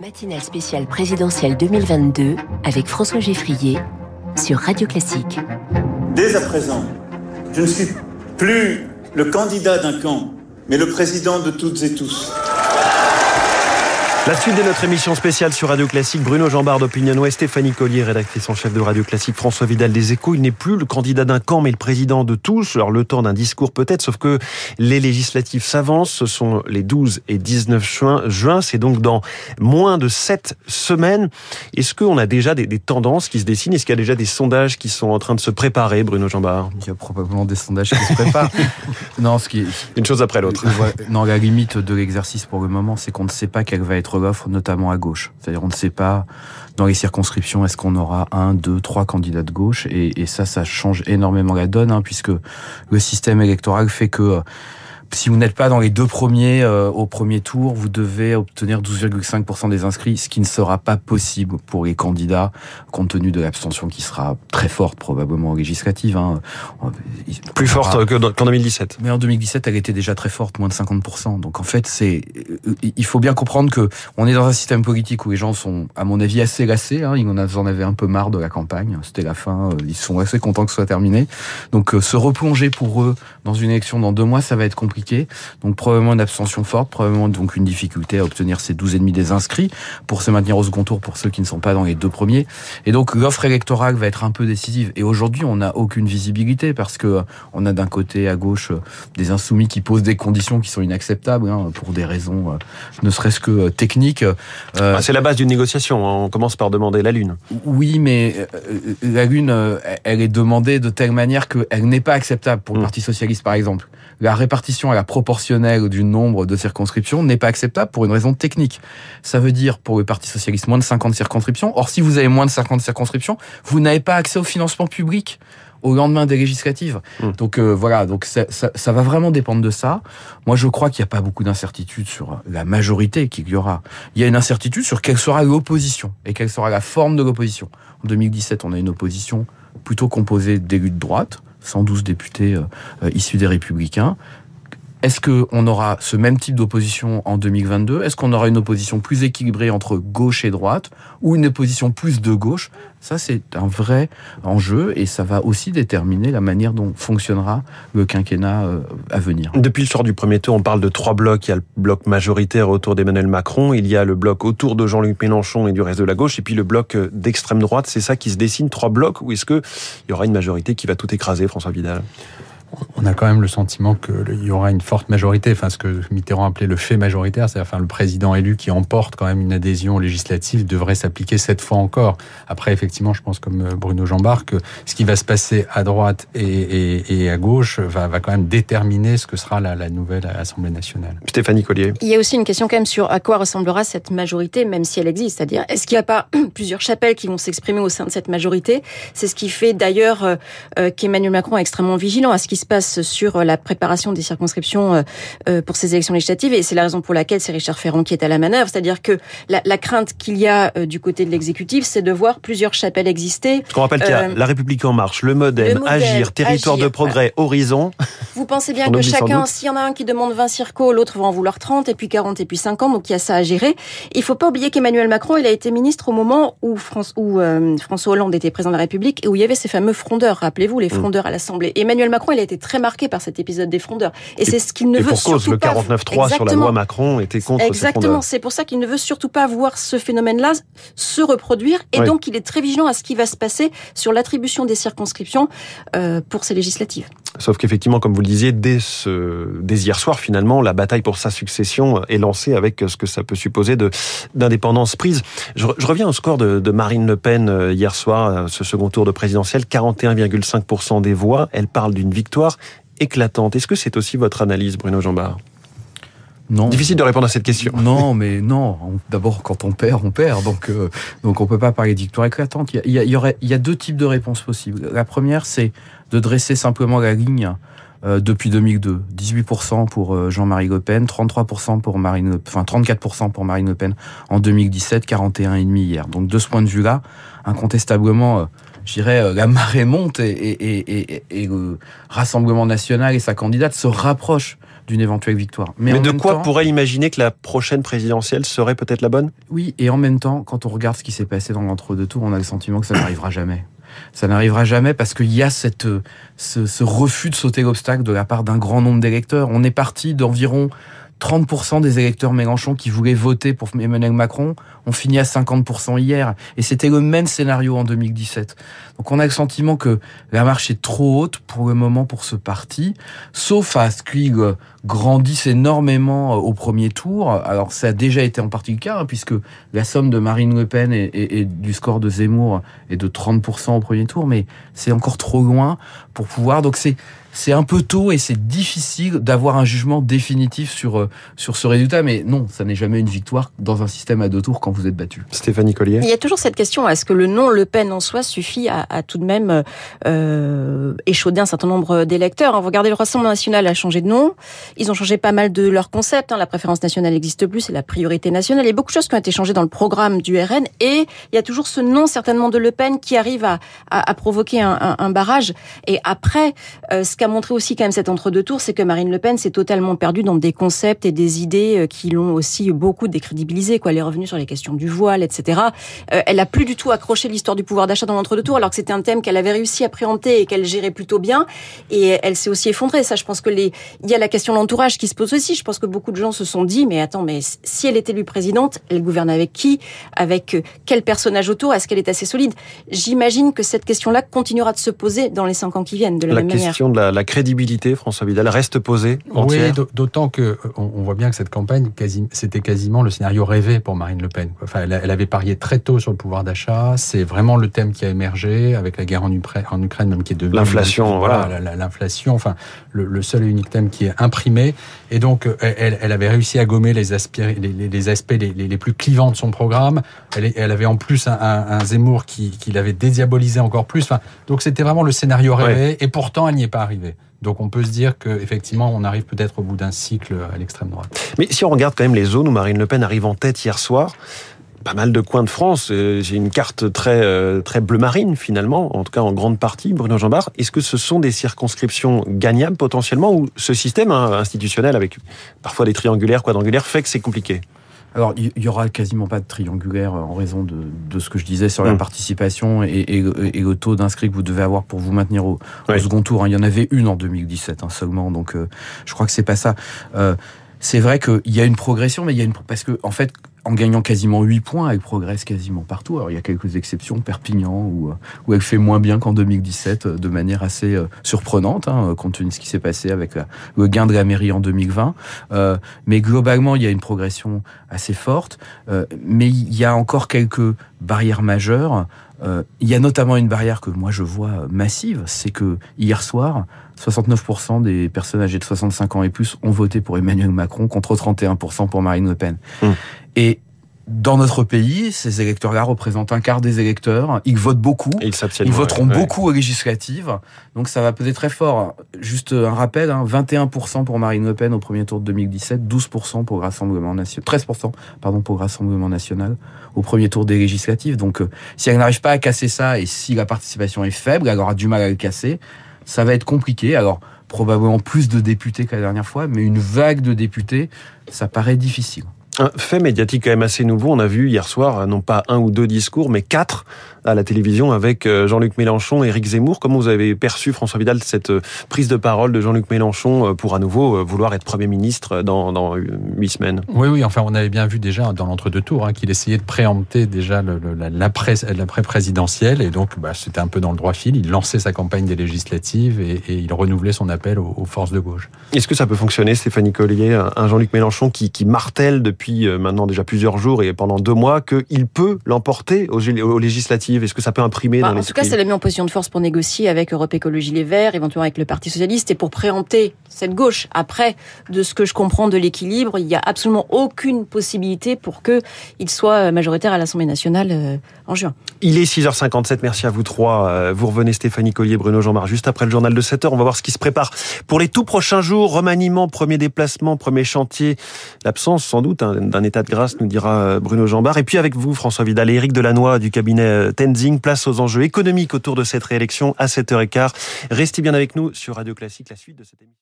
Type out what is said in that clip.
Matinale spéciale présidentielle 2022 avec François Geffrier sur Radio Classique. Dès à présent, je ne suis plus le candidat d'un camp, mais le président de toutes et tous. La suite de notre émission spéciale sur Radio Classique, Bruno Jambard d'Opinion et Stéphanie Collier, rédactrice en chef de Radio Classique, François Vidal des Échos. Il n'est plus le candidat d'un camp, mais le président de tous. Alors le temps d'un discours peut-être, sauf que les législatives s'avancent. Ce sont les 12 et 19 juin. juin C'est donc dans moins de 7 semaines. Est-ce qu'on a déjà des, des, tendances qui se dessinent? Est-ce qu'il y a déjà des sondages qui sont en train de se préparer, Bruno Jambard? Il y a probablement des sondages qui se préparent. non, ce qui est... Une chose après l'autre. non, la limite de l'exercice pour le moment, c'est qu'on ne sait pas quelle va être notamment à gauche. C'est-à-dire on ne sait pas dans les circonscriptions est-ce qu'on aura un, deux, trois candidats de gauche et, ça, ça change énormément la donne hein, puisque le système électoral fait que si vous n'êtes pas dans les deux premiers euh, au premier tour, vous devez obtenir 12,5% des inscrits, ce qui ne sera pas possible pour les candidats, compte tenu de l'abstention qui sera très forte, probablement législative. Hein. Plus forte qu'en 2017. Mais en 2017, elle était déjà très forte, moins de 50%. Donc en fait, c'est, il faut bien comprendre que on est dans un système politique où les gens sont, à mon avis, assez lassés. Hein. Ils en avaient un peu marre de la campagne. C'était la fin. Ils sont assez contents que ce soit terminé. Donc euh, se replonger pour eux dans une élection dans deux mois, ça va être compliqué donc probablement une abstention forte, probablement donc une difficulté à obtenir ces 12,5 des inscrits pour se maintenir au second tour pour ceux qui ne sont pas dans les deux premiers. Et donc l'offre électorale va être un peu décisive. Et aujourd'hui, on n'a aucune visibilité parce que euh, on a d'un côté à gauche euh, des insoumis qui posent des conditions qui sont inacceptables hein, pour des raisons euh, ne serait-ce que techniques. Ah, c'est la base d'une négociation. Hein. On commence par demander la lune. Oui, mais la lune, elle est demandée de telle manière qu'elle n'est pas acceptable pour le mmh. Parti socialiste, par exemple la répartition à la proportionnelle du nombre de circonscriptions n'est pas acceptable pour une raison technique. Ça veut dire pour le Parti socialiste moins de 50 circonscriptions. Or, si vous avez moins de 50 circonscriptions, vous n'avez pas accès au financement public au lendemain des législatives. Mmh. Donc euh, voilà, donc ça, ça, ça, va vraiment dépendre de ça. Moi, je crois qu'il n'y a pas beaucoup d'incertitude sur la majorité qu'il y aura. Il y a une incertitude sur quelle sera l'opposition et quelle sera la forme de l'opposition. En 2017, on a une opposition plutôt composée d'élus de droite. 112 députés euh, euh, issus des Républicains. Est-ce qu'on aura ce même type d'opposition en 2022 Est-ce qu'on aura une opposition plus équilibrée entre gauche et droite ou une opposition plus de gauche? Ça, c'est un vrai enjeu et ça va aussi déterminer la manière dont fonctionnera le quinquennat euh, à venir. Depuis le sort du premier tour, on parle de trois blocs. Il y a le bloc majoritaire autour d'Emmanuel Macron, il y a le bloc autour de Jean-Luc Mélenchon et du reste de la gauche, et puis le bloc d'extrême droite. C'est ça qui se dessine, trois blocs, ou est-ce qu'il y aura une majorité qui va tout écraser, François Vidal? On a quand même le sentiment qu'il y aura une forte majorité, enfin ce que Mitterrand appelait le fait majoritaire, c'est-à-dire enfin, le président élu qui emporte quand même une adhésion législative devrait s'appliquer cette fois encore. Après, effectivement, je pense comme euh, Bruno Jambard que ce qui va se passer à droite et, et, et à gauche va, va, quand même déterminer ce que sera la, la, nouvelle Assemblée nationale. Stéphanie Collier. Il y a aussi une question quand même sur à quoi ressemblera cette majorité, même si elle existe. C'est-à-dire, est-ce qu'il n'y a pas plusieurs chapelles qui vont s'exprimer au sein de cette majorité? C'est ce qui fait d'ailleurs euh, euh qu'Emmanuel Macron est extrêmement vigilant à ce qui se passe sur euh, la préparation des circonscriptions euh, euh, pour ces élections législatives et c'est la raison pour laquelle c'est Richard Ferrand qui est à la manœuvre. C'est-à-dire que la, la crainte qu'il y a du côté de l'exécutif, c'est de voir plusieurs chapelles exister. Ce qu'on rappelle qu'il y a La République en marche, le modem, Agir, Territoire de progrès, Horizon. Vous pensez bien que chacun, s'il y en a un qui demande 20 circos, l'autre va en vouloir 30 et puis 40 et puis 50, donc il y a ça à gérer. Il faut pas oublier qu'Emmanuel Macron, il a été ministre au moment où, France, où François Hollande était président de la République et où il y avait ces fameux frondeurs. Rappelez-vous, les mmh. frondeurs à l'Assemblée. Emmanuel Macron, il a été très marqué par cet épisode des frondeurs. Et, c'est ce qu'il ne et veut pour surtout cause, le 49.3 sur la loi Macron était contre Exactement, c'est pour ça qu'il ne veut surtout pas voir ce phénomène-là se reproduire. Et donc, il est très vigilant à ce qui va se passer sur l'attribution des circonscriptions euh, pour ces législatives. Sauf qu'effectivement, comme vous le disiez, dès, ce, dès hier soir, finalement, la bataille pour sa succession est lancée avec ce que ça peut supposer d'indépendance prise. Je, je, reviens au score de, de, Marine Le Pen euh, hier soir, ce second tour de présidentiel, 41,5% des voix. Elle parle d'une victoire éclatante. Est-ce que c'est aussi votre analyse, Bruno Jambard? Non. Difficile de répondre à cette question. Non, mais non. D'abord, quand on perd, on perd. Donc, euh, donc on peut pas parler de victoire éclatante. Il y, a, il y, aurait, il y a deux types de réponses possibles. La première, c'est de dresser simplement la ligne euh, depuis 2002. 18% pour euh, Jean-Marie Le Pen, 33% pour Marine, Le, enfin 34% pour Marine Le Pen en 2017, 41,5 hier. Donc de ce point de vue-là, incontestablement. Euh, je dirais, la marée monte et, et, et, et, le Rassemblement national et sa candidate se rapprochent d'une éventuelle victoire. Mais, de quoi pourrait imaginer que la prochaine présidentielle serait peut-être la bonne? Oui, et en même temps, quand on regarde ce qui s'est passé dans l'entre-deux tours, on a le sentiment que ça n'arrivera jamais. Ça n'arrivera jamais parce qu'il y a cette, ce, ce refus de sauter l'obstacle de la part d'un grand nombre d'électeurs. On est parti d'environ 30% des électeurs Mélenchon qui voulaient voter pour Emmanuel Macron ont fini à 50% hier. Et c'était le même scénario en 2017. Donc on a le sentiment que la marche est trop haute pour le moment pour ce parti, sauf à ce qu'il grandisse énormément au premier tour. Alors ça a déjà été en partie le cas, hein, puisque la somme de Marine Le Pen et, et du score de Zemmour est de 30% au premier tour, mais c'est encore trop loin pour pouvoir. Donc c'est c'est un peu tôt et c'est difficile d'avoir un jugement définitif sur, euh, sur ce résultat. Mais non, ça n'est jamais une victoire dans un système à deux tours quand vous êtes battu. Stéphanie Collier. Il y a toujours cette question est-ce que le nom Le Pen en soi suffit à, à tout de même euh, échauder un certain nombre d'électeurs Vous regardez, le Rassemblement national a changé de nom. Ils ont changé pas mal de leur concept. Hein. La préférence nationale n'existe plus, c'est la priorité nationale. Il y a beaucoup de choses qui ont été changées dans le programme du RN. Et il y a toujours ce nom certainement de Le Pen qui arrive à, à, à provoquer un, un, un, barrage. Et après, euh, ce qu'a montré aussi quand même cet entre-deux tours, c'est que Marine Le Pen s'est totalement perdue dans des concepts et des idées euh, qui l'ont aussi beaucoup décrédibilisé. Quoi, elle est revenue sur les questions du voile, etc. Euh, elle a plus du tout accroché l'histoire du pouvoir d'achat dans l'entre-deux tours, alors que c'était un thème qu'elle avait réussi à préempter et qu'elle gérait plutôt bien. Et elle s'est aussi effondrée. Ça, je pense que les, il y a la question de l'entourage qui se pose aussi. Je pense que beaucoup de gens se sont dit, mais attends, mais si elle est élue présidente, elle gouverne avec qui, avec euh, quel personnage autour? Est-ce qu'elle est assez solide? J'imagine que cette question-là continuera de se poser dans les cinq ans qui viennent, de la, la même manière. question de la, la, crédibilité, François Vidal, reste posée. Entière. Oui, d'autant que on voit bien que cette campagne, quasi, c'était quasiment le scénario rêvé pour Marine Le Pen. Enfin, elle, elle avait parié très tôt sur le pouvoir d'achat. C'est vraiment le thème qui a émergé avec la guerre en Ukraine, en Ukraine même qui est devenue l'inflation. Voilà, l'inflation. Enfin, le, le, seul et unique thème qui est imprimé. Et donc, elle, elle avait réussi à gommer les, aspirés, les, les, les aspects les, les, plus clivants de son programme. Elle, elle avait en plus un, un, un Zemmour qui, qui l'avait dédiabolisé encore plus. Enfin, donc c'était vraiment le scénario rêvé. Ouais. Et pourtant, elle n'y est pas arrivée. Donc on peut se dire qu'effectivement, on arrive peut-être au bout d'un cycle à l'extrême droite. Mais si on regarde quand même les zones où Marine Le Pen arrive en tête hier soir, pas mal de coins de France. J'ai une carte très euh, très bleu marine finalement, en tout cas en grande partie. Bruno Jambard, est-ce que ce sont des circonscriptions gagnables potentiellement ou ce système hein, institutionnel avec parfois des triangulaires, quadrangulaires fait que c'est compliqué? Alors, il y aura quasiment pas de triangulaire en raison de, de ce que je disais sur la mmh. participation et, et, et, le taux d'inscrits que vous devez avoir pour vous maintenir au, oui. au second tour. Il y en avait une en 2017 hein, seulement, donc euh, je crois que c'est pas ça. Euh, c'est vrai qu'il y a une progression, mais il y a une parce que en fait, en gagnant quasiment 8 points, elle progresse quasiment partout. Alors il y a quelques exceptions, Perpignan, où, où elle fait moins bien qu'en 2017, de manière assez euh, surprenante, hein, compte tenu de ce qui s'est passé avec le gain de la mairie en 2020. Euh, mais globalement, il y a une progression assez forte. Euh, mais il y a encore quelques barrières majeures. Euh, il y a notamment une barrière que moi je vois massive, c'est que hier soir, 69% des personnes âgées de 65 ans et plus ont voté pour Emmanuel Macron contre 31% pour Marine Le Pen. Mmh. Et dans notre pays, ces électeurs-là représentent un quart des électeurs. Ils votent beaucoup. Et ils, ils voteront ouais. beaucoup aux législatives. Donc ça va peser très fort. Juste un rappel, hein, 21% pour Marine Le Pen au premier tour de 2017, 12% pour le Rassemblement national, 13% pardon pour le Rassemblement national au premier tour des législatives. Donc euh, si elle n'arrive pas à casser ça et si la participation est faible, elle aura du mal à le casser. Ça va être compliqué. Alors probablement plus de députés que la dernière fois, mais une vague de députés, ça paraît difficile. Un fait médiatique quand même assez nouveau. On a vu hier soir, non pas un ou deux discours, mais quatre à la télévision avec euh, Jean-Luc Mélenchon et Éric Zemmour. Comment vous avez perçu, François Vidal, cette euh, prise de parole de Jean-Luc Mélenchon euh, pour à nouveau vouloir être Premier ministre dans, dans huit semaines Oui, oui, enfin on avait bien vu déjà dans l'entre-deux tours hein, qu'il essayait de préempter déjà l'après-présidentielle et donc bah, c'était un peu dans le droit fil. Il lançait sa campagne des législatives et, et il renouvelait son appel aux, aux forces de gauche. Est-ce que ça peut fonctionner, Stéphanie Collier, un Jean-Luc Mélenchon qui, qui martèle depuis maintenant déjà plusieurs jours et pendant deux mois qu'il peut l'emporter aux, aux législatives est-ce que ça peut imprimer bah, dans En tout cas, ça l'a mis en position de force pour négocier avec Europe Écologie Les Verts, éventuellement avec le Parti Socialiste, et pour préempter cette gauche. Après, de ce que je comprends de l'équilibre, il n'y a absolument aucune possibilité pour qu'il soit majoritaire à l'Assemblée nationale euh, en juin. Il est 6h57, merci à vous trois. Vous revenez Stéphanie Collier, Bruno Jean-Marc, juste après le journal de 7h. On va voir ce qui se prépare pour les tout prochains jours. Remaniement, premier déplacement, premier chantier. L'absence, sans doute, hein, d'un état de grâce, nous dira Bruno Jean-Marc. Et puis avec vous, François Vidal et Éric Delannoy du cabinet Tenzing. Place aux enjeux économiques autour de cette réélection à 7h15. Restez bien avec nous sur Radio Classique, la suite de cette émission.